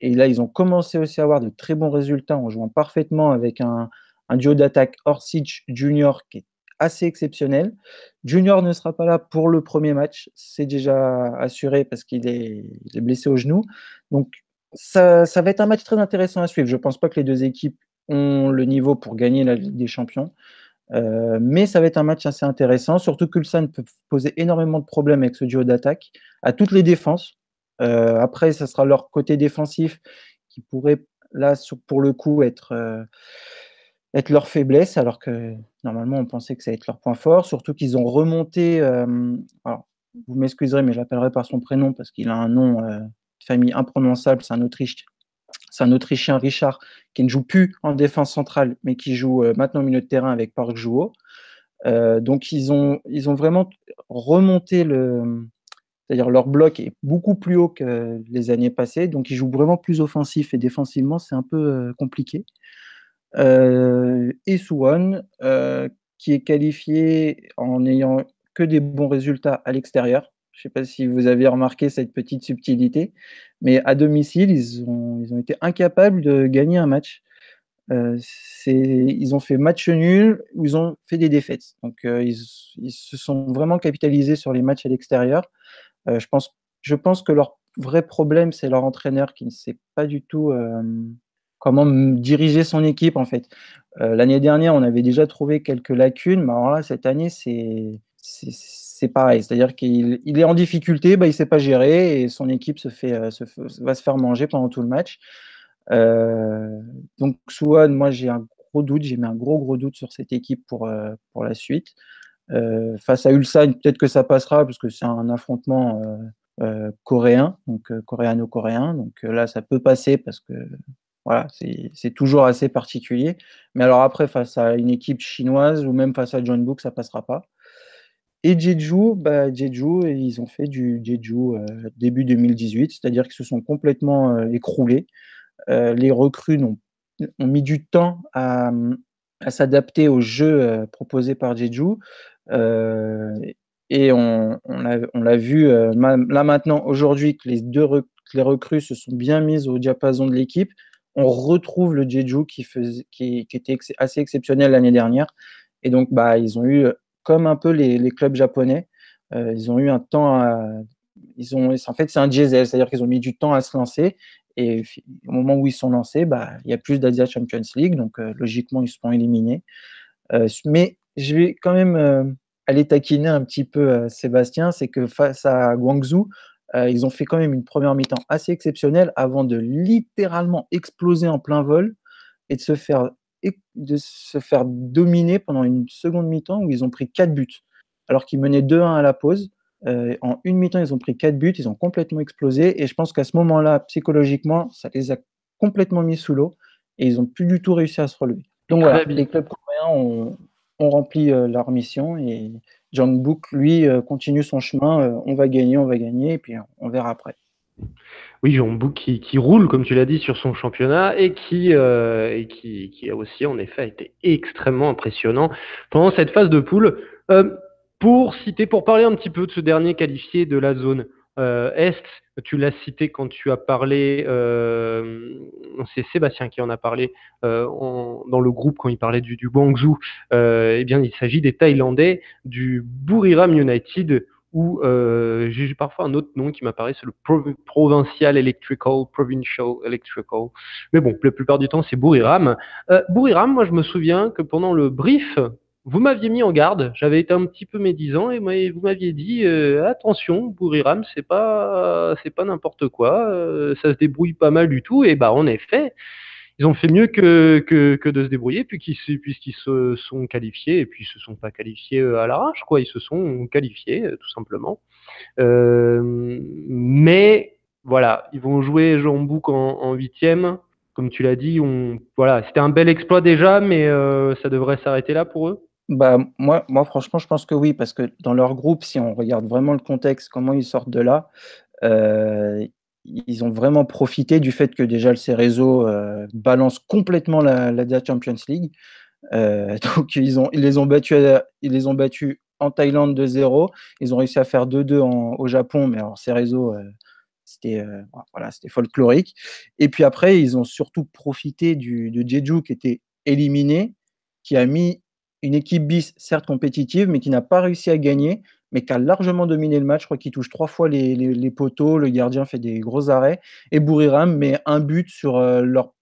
Et là, ils ont commencé aussi à avoir de très bons résultats en jouant parfaitement avec un, duo d'attaque Orsic Junior qui est assez exceptionnel. Junior ne sera pas là pour le premier match, c'est déjà assuré parce qu'il est, blessé au genou. Donc, ça, va être un match très intéressant à suivre. Je ne pense pas que les deux équipes ont le niveau pour gagner la Ligue des Champions. Euh, mais ça va être un match assez intéressant, surtout que Ulsan peut poser énormément de problèmes avec ce duo d'attaque à toutes les défenses. Euh, après, ça sera leur côté défensif qui pourrait, là, pour le coup, être, euh, être leur faiblesse, alors que normalement, on pensait que ça allait être leur point fort. Surtout qu'ils ont remonté. alors, vous m'excuserez, mais je l'appellerai par son prénom parce qu'il a un nom de famille imprononçable, c'est un Autriche c'est un Autrichien, Richard, qui ne joue plus en défense centrale, mais qui joue euh, maintenant au milieu de terrain avec Park Jouo. Euh, donc, ils ont, ils ont vraiment remonté le. C'est-à-dire leur bloc est beaucoup plus haut que les années passées, donc ils jouent vraiment plus offensif et défensivement, c'est un peu euh, compliqué. Et Suwon, qui est qualifié en n'ayant que des bons résultats à l'extérieur, je ne sais pas si vous avez remarqué cette petite subtilité, mais à domicile, ils ont, été incapables de gagner un match. Euh, ils ont fait match nul ou ils ont fait des défaites. Donc, euh, ils, se sont vraiment capitalisés sur les matchs à l'extérieur. Euh, je, pense, je pense que leur vrai problème, c'est leur entraîneur qui ne sait pas du tout euh, comment diriger son équipe, en fait. L'année dernière, on avait déjà trouvé quelques lacunes, mais alors là, cette année, c'est pareil. C'est-à-dire qu'il est en difficulté, bah, il ne sait pas gérer et son équipe se fait, euh, va se faire manger pendant tout le match. Euh, donc, Suwon, moi, j'ai un gros doute, j'ai mis un gros, gros doute sur cette équipe pour, euh, pour la suite. face à Ulsan, peut-être que ça passera parce que c'est un affrontement coréen, donc coréano-coréen. Donc là, ça peut passer parce que voilà, c'est toujours assez particulier. Mais alors après, face à une équipe chinoise ou même face à John Book, ça passera pas. Et Jeju, bah, Jeju, ils ont fait du Jeju euh, début 2018, c'est-à-dire qu'ils se sont complètement euh, écroulés. Euh, les recrues ont, ont, mis du temps à, s'adapter au jeu proposé par Jeju. et on, on l'a vu là maintenant, aujourd'hui, que les deux les recrues se sont bien mises au diapason de l'équipe. On retrouve le Jeju qui, était assez exceptionnel l'année dernière. Et donc, bah, ils ont eu comme un peu les, clubs japonais. Euh, ils ont eu un temps à. Ils ont, en fait, c'est un diesel, c'est-à-dire qu'ils ont mis du temps à se lancer. Et au moment où ils sont lancés, bah, il y a plus d'Asia Champions League, donc euh, logiquement, ils seront éliminés. Euh, mais je vais quand même aller taquiner un petit peu Sébastien, c'est que face à Guangzhou, ils ont fait quand même une première mi-temps assez exceptionnelle avant de littéralement exploser en plein vol et de se faire, de se faire dominer pendant une seconde mi-temps où ils ont pris 4 buts. Alors qu'ils menaient 2-1 à la pause. en une mi-temps, ils ont pris 4 buts, ils ont complètement explosé. Et je pense qu'à ce moment-là, psychologiquement, ça les a complètement mis sous l'eau et ils n'ont plus du tout réussi à se relever. Donc voilà, les clubs coréens ont, ont rempli leur mission et John Book, lui, continue son chemin. on va gagner, on va gagner, et puis on verra après. Oui, John Book qui, roule, comme tu l'as dit, sur son championnat et qui, qui, a aussi, en effet, été extrêmement impressionnant pendant cette phase de poule. pour citer, pour parler un petit peu de ce dernier qualifié de la zone Est, tu l'as cité quand tu as parlé, euh, c'est Sébastien qui en a parlé euh, dans le groupe quand il parlait du, du Guangzhou. Euh, eh bien, il s'agit des Thaïlandais du Buriram United ou j'ai parfois un autre nom qui m'apparaît, c'est le Provincial Electrical, Provincial Electrical. Mais bon, la plupart du temps, c'est Buriram. Buriram, moi, je me souviens que pendant le brief vous m'aviez mis en garde, j'avais été un petit peu médisant et vous m'aviez dit euh, attention, Bouriram, c'est pas c'est pas n'importe quoi, euh, ça se débrouille pas mal du tout et bah en effet, ils ont fait mieux que, que, de se débrouiller puisqu'ils puisqu'ils se sont qualifiés et puis ils se sont pas qualifiés euh, à l'arrache quoi, ils se sont qualifiés tout simplement. mais voilà, ils vont jouer Jean Bouc en huitième. Comme tu l'as dit, on, voilà, c'était un bel exploit déjà, mais ça devrait s'arrêter là pour eux. Bah, moi moi franchement, je pense que oui, parce que dans leur groupe, si on regarde vraiment le contexte, comment ils sortent de là, euh, ils ont vraiment profité du fait que déjà le Cerezo, euh, balance complètement la la Champions League. Euh, <laughs> donc ils ont ils les ont battus ils les ont battus en Thaïlande de 0 Ils ont réussi à faire 2-2 au Japon, mais alors Cerezo, c'était, voilà, c'était folklorique et puis après, ils ont surtout profité du de Jeju qui était éliminé, qui a mis une équipe bis, certes compétitive, mais qui n'a pas réussi à gagner, mais qui a largement dominé le match. Je crois qu'il touche trois fois les, poteaux, le gardien fait des gros arrêts, et Bouriram met un but sur euh, leur.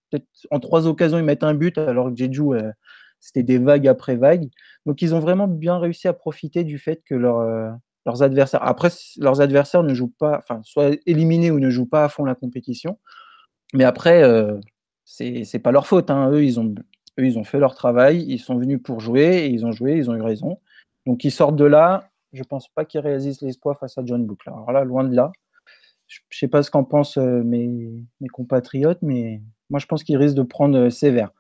En trois occasions, ils mettent un but, alors que Jeju, euh, c'était des vagues après vagues. Donc, ils ont vraiment bien réussi à profiter du fait que euh, leurs adversaires. Après, leurs adversaires ne jouent pas, enfin, soit éliminés ou ne jouent pas à fond la compétition. Mais après, c'est pas leur faute. Hein. Eux, ils ont eux, ils ont fait leur travail, ils sont venus pour jouer, et ils ont joué, ils ont eu raison. Donc ils sortent de là, je ne pense pas qu'ils réalisent l'espoir face à John Book. Alors là, loin de là. Je ne sais pas ce qu'en pensent euh, mes, mes, compatriotes, mais moi je pense qu'ils risquent de prendre euh, sévère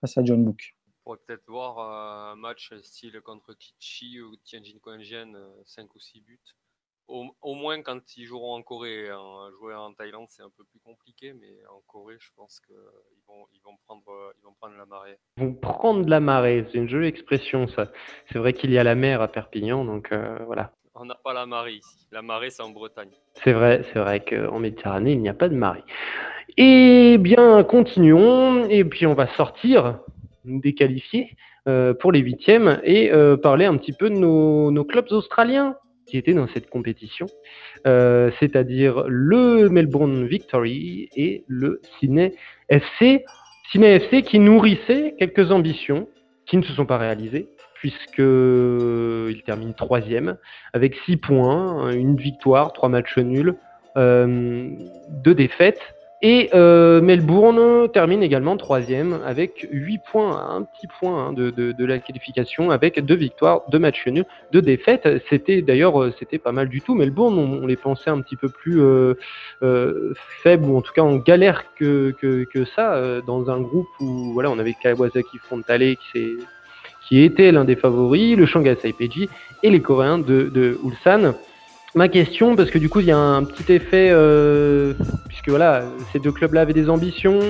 face à John Book. On pourrait peut-être voir euh, un match style contre Tichy ou Tianjin Kuanjian, 5 ou 6 buts au, moins quand ils joueront en Corée. Hein. Jouer en Thaïlande, c'est un peu plus compliqué, mais en Corée, je pense qu'ils vont, ils vont, prendre, ils vont prendre la marée. Ils vont prendre la marée, c'est une jolie expression, ça. C'est vrai qu'il y a la mer à Perpignan, donc euh, voilà. On n'a pas la marée ici. La marée, c'est en Bretagne. C'est vrai, c'est vrai qu'en Méditerranée, il n'y a pas de marée. Eh bien, continuons, et puis on va sortir des qualifiés euh, pour les huitièmes et euh, parler un petit peu de nos, nos clubs australiens qui étaient dans cette compétition, euh, c'est-à-dire le Melbourne Victory et le Sydney FC. Sydney FC qui nourrissait quelques ambitions qui ne se sont pas réalisées, puisqu'il termine troisième avec six points, une victoire, trois matchs nuls, euh, deux défaites. Et euh, Melbourne termine également troisième avec 8 points, un petit point hein, de, la qualification, avec deux victoires, deux matchs nuls, deux défaites. C'était d'ailleurs euh, c'était pas mal du tout. Melbourne, on, les pensait un petit peu plus euh, faibles ou en tout cas en galère que ça dans un groupe où voilà on avait Kawasaki Frontale qui, qui était l'un des favoris, le Shanghai Saipeji et les Coréens de, de Ulsan ma question, parce que du coup, il y a un petit effet, euh, puisque voilà, ces deux clubs-là avaient des ambitions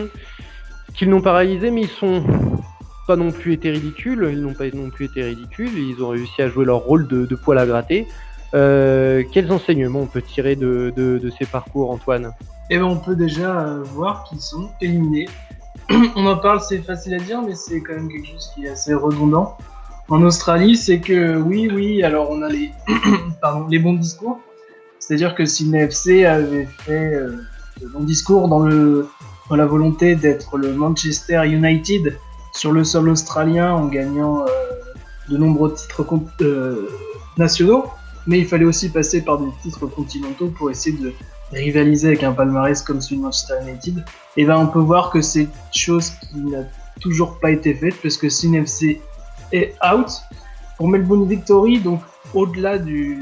qu'ils n'ont pas réalisées, mais ils sont pas non plus été ridicules. Ils n'ont pas non plus été ridicules. Ils ont réussi à jouer leur rôle de, poil à gratter. Euh, quels enseignements on peut tirer de, ces parcours, Antoine? Eh ben, on peut déjà euh, voir qu'ils sont éliminés. <clears throat> on en parle, c'est facile à dire, mais c'est quand même quelque chose qui est assez redondant en Australie, c'est que oui, oui, alors on a les, <clears throat> les bons discours. C'est-à-dire que Sydney FC avait fait euh, de bons discours dans, le, dans la volonté d'être le Manchester United sur le sol australien en gagnant de nombreux titres euh, nationaux, mais il fallait aussi passer par des titres continentaux pour essayer de rivaliser avec un palmarès comme celui de Manchester United. Et ben on peut voir que c'est chose qui n'a toujours pas été faite parce que FC est out. Pour Melbourne Victory, donc au-delà des,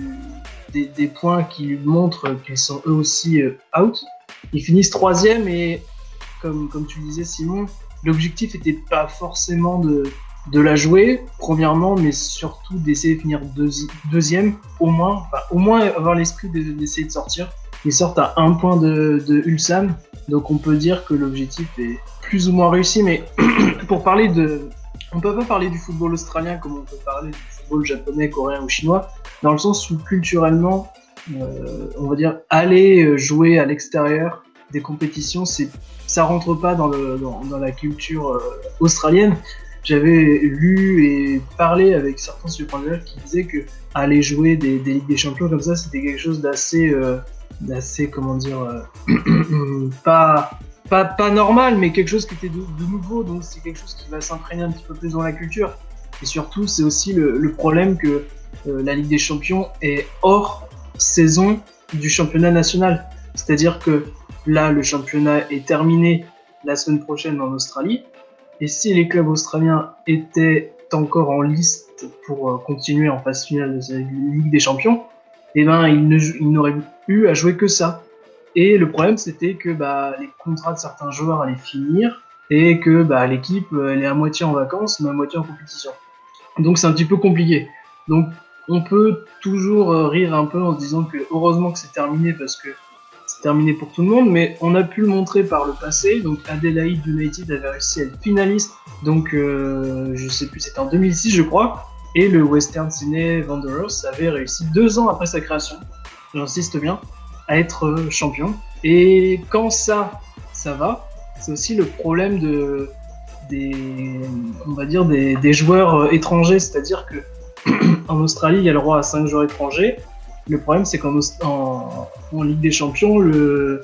points qui montrent qu'ils sont eux aussi euh, out, ils finissent troisième et comme, comme tu disais Simon, l'objectif n'était pas forcément de, de la jouer, premièrement, mais surtout d'essayer de finir deuxième, au moins, au moins avoir l'esprit d'essayer de, sortir. Ils sortent à un point de, de Ulsan, donc on peut dire que l'objectif est plus ou moins réussi, mais <clears throat> pour parler de... On peut pas parler du football australien comme on peut parler du football japonais, coréen ou chinois, dans le sens où culturellement, euh, on va dire, aller jouer à l'extérieur des compétitions, c'est ça rentre pas dans, la culture euh, australienne. J'avais lu et parlé avec certains supporters qui disaient que aller jouer des, des Ligues des Champions comme ça, c'était quelque chose d'assez, euh, d'assez, comment dire, euh, <clears throat> pas, pas, pas normal, mais quelque chose qui était de, nouveau, donc c'est quelque chose qui va s'imprégner un petit peu plus dans la culture. Et surtout, c'est aussi le, le, problème que euh, la Ligue des Champions est hors saison du championnat national. C'est-à-dire que là, le championnat est terminé la semaine prochaine en Australie. Et si les clubs australiens étaient encore en liste pour euh, continuer en phase finale de la Ligue des Champions, eh ben, ils n'auraient eu à jouer que ça. Et le problème, c'était que bah, les contrats de certains joueurs allaient finir et que bah, l'équipe elle est à moitié en vacances, mais à moitié en compétition. Donc c'est un petit peu compliqué. Donc on peut toujours euh, rire un peu en se disant que heureusement que c'est terminé parce que terminé pour tout le monde, mais on a pu le montrer par le passé. Donc Adelaide United avait réussi à être finaliste, donc euh, je sais plus, c'était en 2006 je crois, et le Western Sydney Wanderers avait réussi deux ans après sa création, j'insiste bien, à être euh, champion. Et quand ça, ça va, c'est aussi le problème de des, on va dire des, joueurs euh, étrangers, c'est-à-dire que <clears throat> en Australie, il y a le droit à cinq joueurs étrangers. Le problème, c'est qu'en en, Ligue des Champions, le,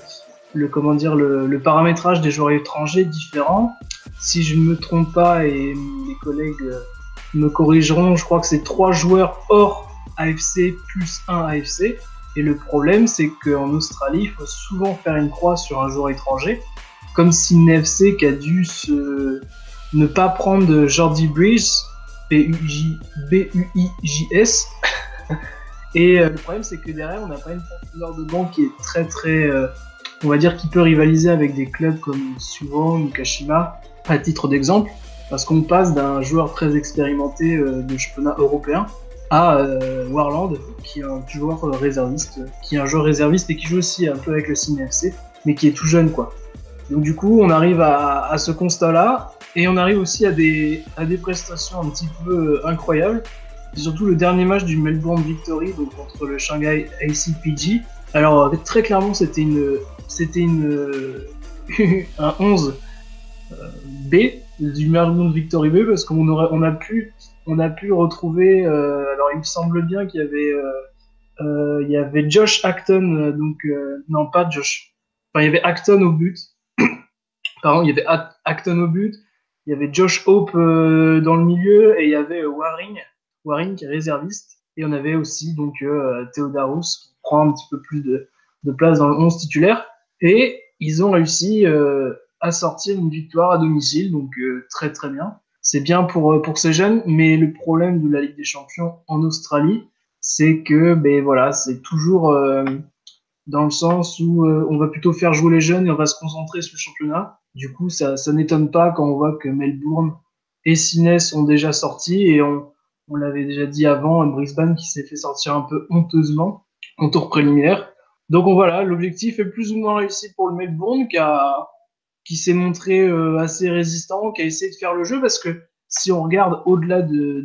le comment dire, le, paramétrage des joueurs étrangers est différent. Si je ne me trompe pas, et mes collègues euh, me corrigeront, je crois que c'est trois joueurs hors AFC plus un AFC. Et le problème, c'est qu'en Australie, il faut souvent faire une croix sur un joueur étranger, comme si NFC qui a dû ne pas prendre Jordi Bridge, B-U-I-J-S, <laughs> Et euh, le problème, c'est que derrière, on n'a pas une profondeur de banc qui est très très, euh, on va dire, qui peut rivaliser avec des clubs comme Suwon ou Kashima, à titre d'exemple, parce qu'on passe d'un joueur très expérimenté euh, de championnat européen à Warland, qui est un joueur réserviste, qui est un joueur réserviste et qui joue aussi un peu avec le FC, mais qui est tout jeune, quoi. Donc du coup, on arrive à, ce constat-là, et on arrive aussi à des, prestations un petit peu incroyables surtout le dernier match du Melbourne Victory donc contre le Shanghai ACPG. Alors euh, très clairement c'était une c'était une <laughs> un 11 euh, B du Melbourne Victory B parce qu'on aurait on a pu on a pu retrouver euh, alors il me semble bien qu'il y avait il y avait Josh Acton donc non pas Josh enfin il y avait Acton au but <coughs> pardon il y avait Acton au but il y avait Josh Hope dans le milieu et il y avait Waring Waring qui est réserviste. Et on avait aussi donc euh, Theodarus qui prend un petit peu plus de, place dans le 11 titulaire. Et ils ont réussi euh, à sortir une victoire à domicile, donc euh, très très bien. C'est bien pour, pour ces jeunes, mais le problème de la Ligue des Champions en Australie, c'est que ben voilà, c'est toujours dans le sens où on va plutôt faire jouer les jeunes et on va se concentrer sur le championnat. Du coup, ça, ça n'étonne pas quand on voit que Melbourne et Sydney sont déjà sortis et on, on l'avait déjà dit avant, Brisbane qui s'est fait sortir un peu honteusement en tour préliminaire. Donc voilà, l'objectif est plus ou moins réussi pour le Melbourne qui, qui s'est montré euh, assez résistant, qui a essayé de faire le jeu parce que si on regarde au-delà de,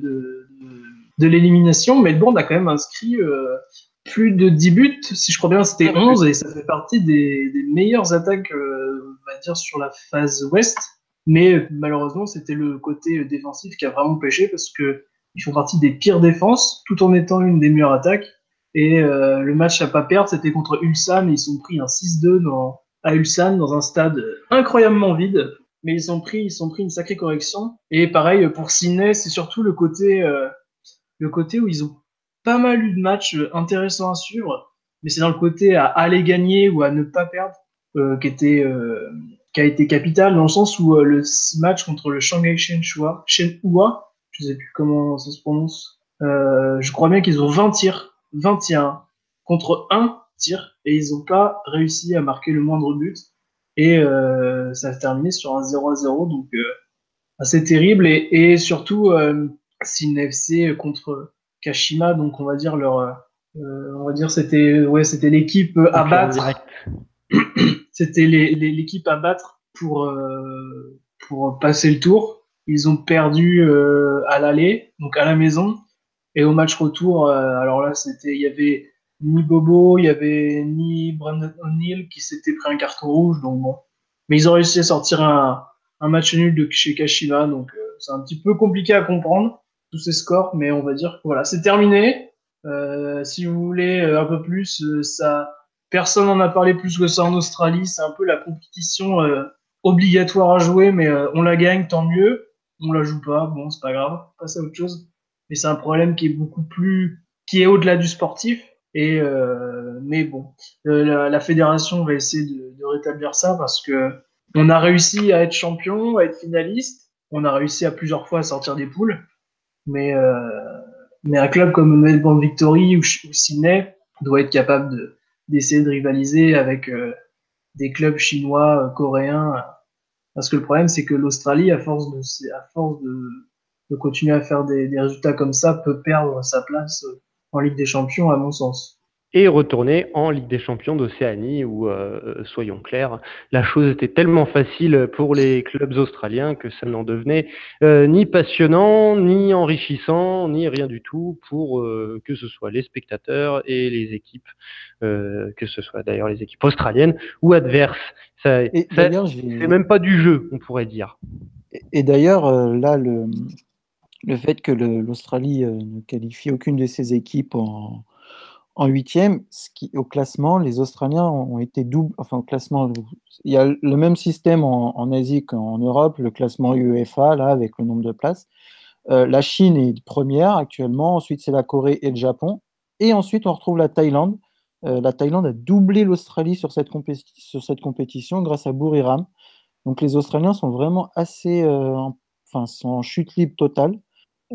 de, l'élimination, Melbourne a quand même inscrit euh, plus de 10 buts, si je crois bien c'était 11 et ça fait partie des, meilleures attaques, euh, on va dire, sur la phase ouest. Mais malheureusement, c'était le côté défensif qui a vraiment pêché parce que ils font partie des pires défenses, tout en étant une des meilleures attaques. Et le match à pas perdre, c'était contre Ulsan. Et ils sont pris un 6-2 dans, à Ulsan, dans un stade incroyablement vide. Mais ils ont pris, ils ont pris une sacrée correction. Et pareil pour Sydney, c'est surtout le côté, euh, le côté où ils ont pas mal eu de matchs intéressants à suivre, mais c'est dans le côté à aller gagner ou à ne pas perdre qui était qui a été capital dans le sens où le match contre le Shanghai Shenhua, Shenhua je sais plus comment ça se prononce, je crois bien qu'ils ont 20 tirs, 21 contre 1 tir et ils n'ont pas réussi à marquer le moindre but. Et euh, ça a terminé sur un 0 à 0 donc euh, assez terrible. Et, et surtout euh, une FC contre Kashima donc on va dire leur on va dire c'était ouais c'était l'équipe à battre. <clears throat> c'était l'équipe à battre pour pour passer le tour. Ils ont perdu à l'aller donc à la maison. Et au match retour alors là c'était il y avait ni Bobo, il y avait ni Brandon O'Neill qui s'était pris un carton rouge, donc bon. Mais ils ont réussi à sortir un, un match nul de chez Kashima, donc euh, c'est un petit peu compliqué à comprendre tous ces scores, mais on va dire que voilà, c'est terminé. Euh, si vous voulez euh, un peu plus, euh, ça, personne n'en a parlé plus que ça en Australie. C'est un peu la compétition obligatoire à jouer, mais on la gagne, tant mieux. On la joue pas, bon, c'est pas grave, passe à autre chose. Mais c'est un problème qui est beaucoup plus, qui est au-delà du sportif euh, mais bon, euh, la, fédération va essayer de, rétablir ça parce que on a réussi à être champion, à être finaliste. On a réussi à plusieurs fois à sortir des poules, mais euh, un club comme Melbourne Victory ou, Sydney doit être capable d'essayer de, rivaliser avec des clubs chinois, coréens. Parce que le problème, c'est que l'Australie, à force de de, continuer à faire des résultats comme ça, peut perdre sa place en Ligue des Champions, à mon sens. Et retourner en Ligue des Champions d'Océanie, où, euh, soyons clairs, la chose était tellement facile pour les clubs australiens que ça n'en devenait euh, ni passionnant, ni enrichissant, ni rien du tout pour euh, que ce soit les spectateurs et les équipes, que ce soit d'ailleurs les équipes australiennes ou adverses. Ça, ça c'est même pas du jeu, on pourrait dire. Et, et d'ailleurs, là, le, le fait que l'Australie euh, ne qualifie aucune de ses équipes en, huitième, au classement, les Australiens ont été double. Enfin, au classement, il y a le même système en, Asie qu'en Europe, le classement UEFA, là, avec le nombre de places. Euh, la Chine est première actuellement, ensuite c'est la Corée et le Japon, et ensuite on retrouve la Thaïlande. Euh, la Thaïlande a doublé l'Australie sur, cette compétition grâce à Buriram. Donc les Australiens sont vraiment assez, enfin, sont en chute libre totale.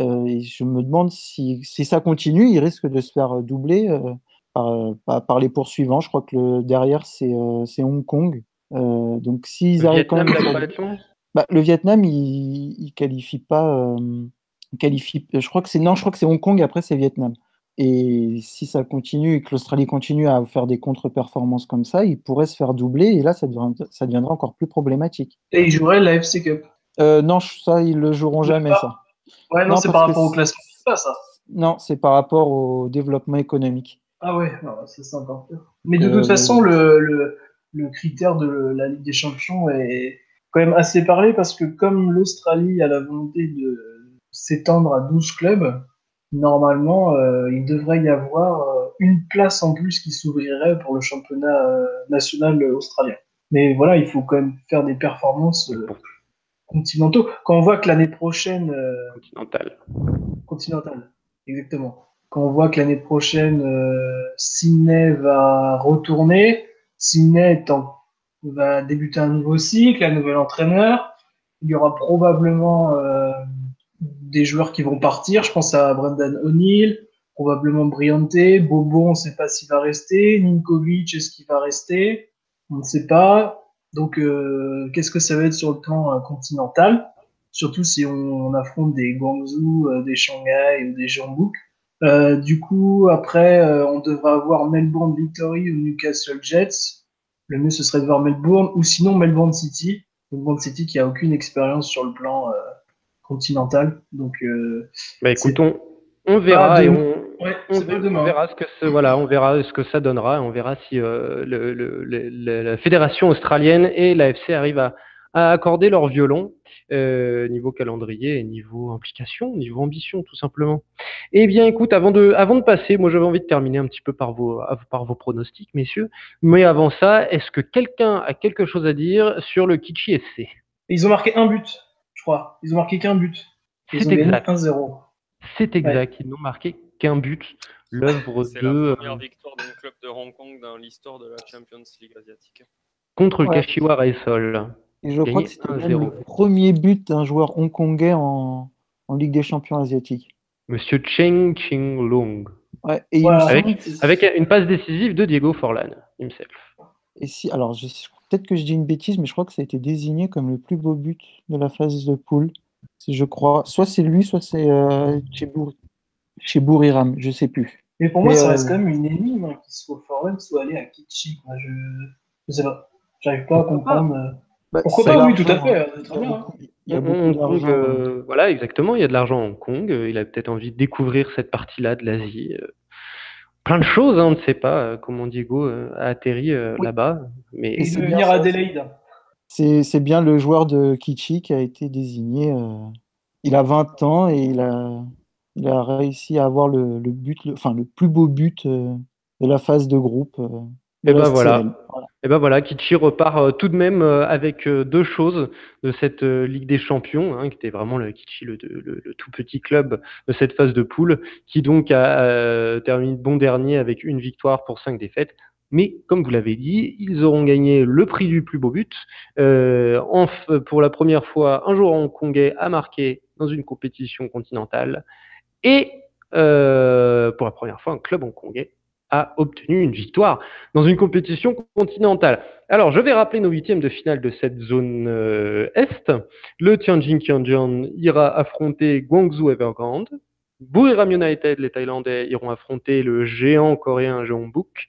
Euh, et je me demande si, si, ça continue, il risque de se faire doubler euh, par, par, par, les poursuivants. Je crois que le, derrière, c'est euh, Hong Kong. donc s'ils arrivent quand même. Bah, le Vietnam, il, il qualifie pas. Il qualifie, je crois que c'est non, je crois que c'est Hong Kong. Après, c'est Vietnam. Et si ça continue et que l'Australie continue à faire des contre-performances comme ça, il pourrait se faire doubler et là, ça, devient, ça deviendra encore plus problématique. Et ils joueraient la FC Cup euh, Non, ça, ils le joueront jamais, ça. Ouais, non, c'est par rapport au classement ça. Non, c'est par rapport au développement économique. Ah ouais, c'est ça encore Mais de euh, toute façon, le, le, le, critère de la Ligue des Champions est quand même assez parlé parce que comme l'Australie a la volonté de s'étendre à 12 clubs, normalement, euh, il devrait y avoir euh, une place en plus qui s'ouvrirait pour le championnat national australien. Mais voilà, il faut quand même faire des performances euh, continentaux. Quand on voit que l'année prochaine. Euh, continentale. Continentale, exactement. Quand on voit que l'année prochaine, euh, Sydney va retourner, Sydney va débuter un nouveau cycle, un nouvel entraîneur. Il y aura probablement euh, des joueurs qui vont partir. Je pense à Brendan O'Neill, probablement Briante, Bobo, on ne sait pas s'il va rester, Ninkovic, est-ce qu'il va rester? On ne sait pas. Donc, euh, qu'est-ce que ça va être sur le plan euh, continental? Surtout si on, on, affronte des Guangzhou, euh, des Shanghai ou des Jeonbuk. Euh, du coup, après, euh, on devra avoir Melbourne Victory ou Newcastle Jets. Le mieux, ce serait de voir Melbourne ou sinon Melbourne City. Melbourne City qui a aucune expérience sur le plan continental. Donc, bah, écoutons, on verra et on, Ouais, on, on, verra ce que ce, voilà, on verra ce que ça donnera. On verra si euh, le, le, le, la fédération australienne et l'AFC arrivent à, à, accorder leur violon euh, niveau calendrier et niveau implication, niveau ambition, tout simplement. Eh bien, écoute, avant de, avant de passer, moi j'avais envie de terminer un petit peu par vos, par vos pronostics, messieurs. Mais avant ça, est-ce que quelqu'un a quelque chose à dire sur le Kichi FC Ils ont marqué un but, je crois. Ils ont marqué qu'un but. Ils ont gagné 1-0. C'est exact, ils n'ont marqué qu'un but. L'œuvre C'est de. la euh, première victoire d'un club de Hong Kong dans l'histoire de la Champions League asiatique. contre le Ouais. Kashiwara Reysol. Et je crois que c'était même 1-0. le premier but d'un joueur hongkongais en, en Ligue des Champions asiatiques. Monsieur Cheng Ching Long. Ouais, et, Voilà. Avec- Avec une passe décisive de Diego Forlan, himself. et si, alors peut-être que je dis une bêtise, mais je crois que ça a été désigné comme le plus beau but de la phase de poule. Si je crois, soit c'est lui, soit c'est euh, chez, Bour... chez Bouriram, je sais plus. Mais pour moi, Mais, ça euh, reste quand même une énigme hein, qu'il soit Foreign, soit allé à Kitchi. quoi. Je... je sais pas. J'arrive pas à Pourquoi pas comprendre. euh. Bah, Pourquoi c'est pas Oui, tout à fait. Il très y a bien. hein. beaucoup, il y a Hong beaucoup Kong, euh, voilà, exactement. Il y a de l'argent à Hong Kong. Il a peut-être envie de découvrir cette partie-là de l'Asie. Plein de choses, hein, on ne sait pas comment Diego a atterri euh, Oui. là-bas. Mais Et Et de venir à Adelaide. C'est bien le joueur de Kichi qui a été désigné. euh, il a 20 ans et il a, il a réussi à avoir le, le but, le, enfin le plus beau but euh, de la phase de groupe. euh, de Eh ben voilà. Et ben voilà, Kichi repart euh, tout de même euh, avec euh, deux choses de cette euh, Ligue des Champions, hein, qui était vraiment le Kichi, le, le- le tout petit club de cette phase de poule, qui donc a euh, terminé bon dernier avec une victoire pour cinq défaites. Mais comme vous l'avez dit, ils auront gagné le prix du plus beau but. Euh, en pour la première fois, un joueur hongkongais a marqué dans une compétition continentale. Et euh, pour la première fois, un club hongkongais a obtenu une victoire dans une compétition continentale. Alors, je vais rappeler nos huitièmes de finale de cette zone euh, Est. Le Tianjin Tianjin ira affronter Guangzhou Evergrande. Buriram United, les Thaïlandais, iront affronter le géant coréen Jeonbuk.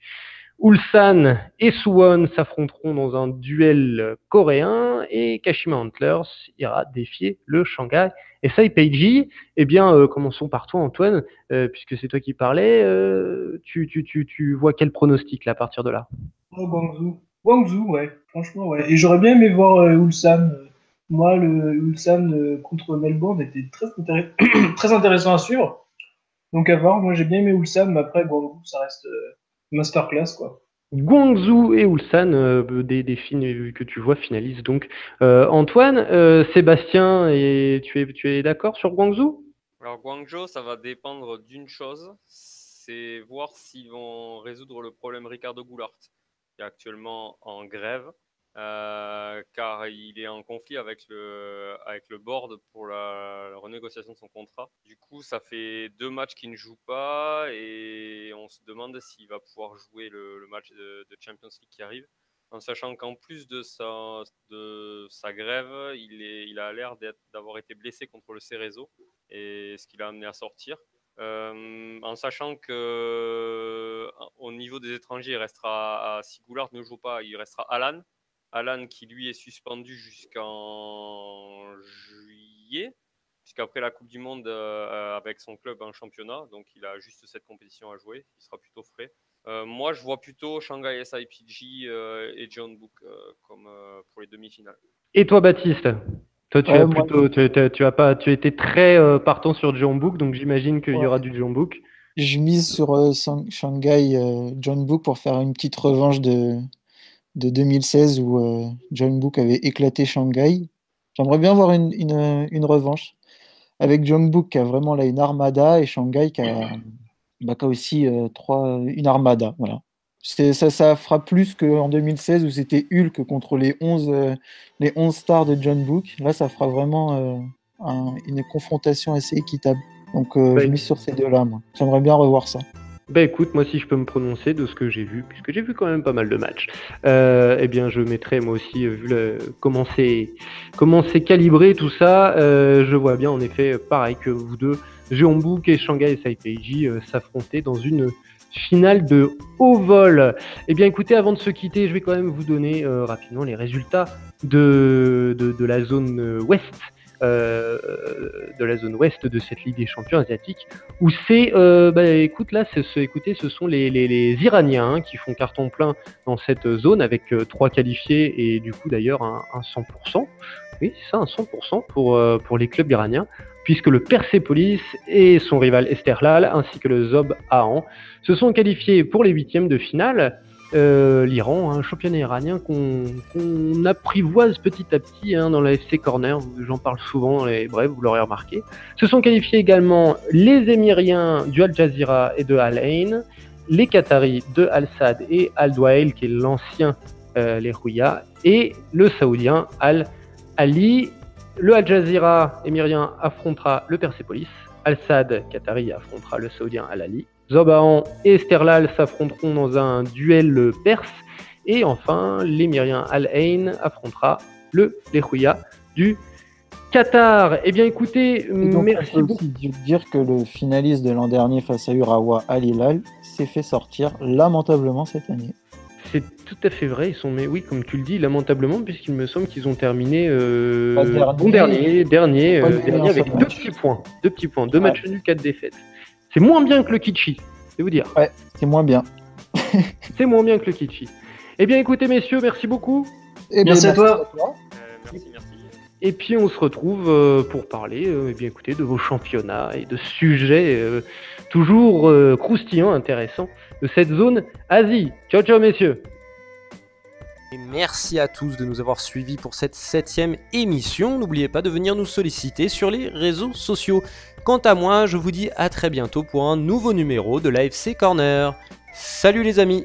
Ulsan et Suwon s'affronteront dans un duel coréen et Kashima Antlers ira défier le Shanghai et Saipeiji. Eh bien, euh, commençons par toi, Antoine, euh, puisque c'est toi qui parlais. euh, tu, tu, tu, tu vois quel pronostic là, à partir de là? Oh, Guangzhou. Guangzhou, ouais. Franchement, ouais. Et j'aurais bien aimé voir Ulsan. Moi, le Ulsan contre Melbourne était très, <coughs> très intéressant à suivre. Donc à voir. Moi, j'ai bien aimé Ulsan, mais après, Guangzhou, ça reste masterclass, quoi. Guangzhou et Ulsan, euh, des, des films que tu vois finalisent donc. Euh, Antoine, euh, Sébastien, et tu es, tu es d'accord sur Guangzhou? Alors Guangzhou, ça va dépendre d'une chose, c'est voir s'ils vont résoudre le problème Ricardo Goulart, qui est actuellement en grève, euh, car il est en conflit avec le, avec le board pour la, renégociation de son contrat. Du coup, ça fait deux matchs qu'il ne joue pas et on se demande s'il va pouvoir jouer le, match de, Champions League qui arrive. En sachant qu'en plus de sa, de sa grève, il, est, il a l'air d'avoir été blessé contre le Cerezo et ce qui l'a amené à sortir. Euh, en sachant que au niveau des étrangers, restera, si Goulart ne joue pas, il restera Alan. Alan qui lui est suspendu jusqu'en juillet, puisqu'après la Coupe du Monde euh, avec son club en championnat, donc il a juste cette compétition à jouer, il sera plutôt frais. Euh, moi, je vois plutôt Shanghai SIPG euh, et John Book euh, comme euh, pour les demi-finales. Et toi, Baptiste? Toi, tu, Ouais, as moi- plutôt, tu, tu- tu as pas, tu as été très euh, partant sur Jeonbuk, donc j'imagine qu'il y aura du Jeonbuk. Je mise sur euh, Shanghai euh, John Book pour faire une petite revanche de, de 2016 où euh, John Book avait éclaté Shanghai. J'aimerais bien voir une, une, une revanche avec John Book qui a vraiment là une armada et Shanghai qui a, bah, qui a aussi euh, trois, une armada. Voilà. Ça, ça fera plus qu'en 2016 où c'était Hulk contre les 11, euh, les 11 stars de John Book. Là, ça fera vraiment un- une confrontation assez équitable. Donc, je mise sur ces deux-là. J'aimerais bien revoir ça. Ben écoute, moi si je peux me prononcer de ce que j'ai vu, puisque j'ai vu quand même pas mal de matchs, euh, eh bien je mettrai moi aussi, euh, vu le, comment c'est calibré tout ça, euh, je vois bien en effet, pareil que vous deux, Jeonbuk et Shanghai SIPG euh, s'affronter dans une finale de haut vol. Eh bien écoutez, avant de se quitter, je vais quand même vous donner euh, rapidement les résultats de, de, de la zone ouest. Euh, de la zone ouest de cette Ligue des champions asiatiques où c'est, euh, bah, écoute, là, c'est- écoutez, ce sont les, Iraniens hein, qui font carton plein dans cette zone avec euh, trois qualifiés et du coup d'ailleurs un, un 100%. Oui, c'est ça, un 100% pour, euh, pour les clubs iraniens, puisque le Persepolis et son rival Esterlal ainsi que le Zob Ahan se sont qualifiés pour les huitièmes de finale. Euh, l'Iran, un championnat iranien qu'on apprivoise petit à petit hein, dans la FC Corner. J'en parle souvent, et bref, vous l'aurez remarqué. Se sont qualifiés également les Émiriens du Al Jazeera et de Al Ain, les Qataris de Al Sad et Al Dwail, qui est l'ancien euh, les et le Saoudien Al Ali. Le Al Jazeera émirien affrontera le Persepolis. Al Sad Qatari affrontera le Saoudien Al Ali. Zobahan et Sterlal s'affronteront dans un duel perse. Et enfin, l'émirien Al-Ain affrontera le Lehouya du Qatar. Eh bien écoutez, merci on peut aussi dire que le finaliste de l'an dernier face à Urawa Al Hilal s'est fait sortir lamentablement cette année. C'est tout à fait vrai, ils sont, mais oui, comme tu le dis, lamentablement, puisqu'il me semble qu'ils ont terminé euh, dernier, bon dernier, dernier, euh, dernier avec deux petits points, deux petits points, deux matchs nuls, quatre défaites. C'est moins bien que le Kichi, c'est vous dire. Ouais, c'est moins bien. <laughs> c'est moins bien que le Kichi. Eh bien, écoutez, messieurs, merci beaucoup. Eh merci, à toi. Euh, merci, merci. Et puis on se retrouve euh, pour parler, euh, eh bien écoutez, de vos championnats et de sujets toujours croustillants, intéressants de cette zone Asie. Ciao, ciao, messieurs. Et merci à tous de nous avoir suivis pour cette septième émission. N'oubliez pas de venir nous solliciter sur les réseaux sociaux. Quant à moi, je vous dis à très bientôt pour un nouveau numéro de l'AFC Corner. Salut les amis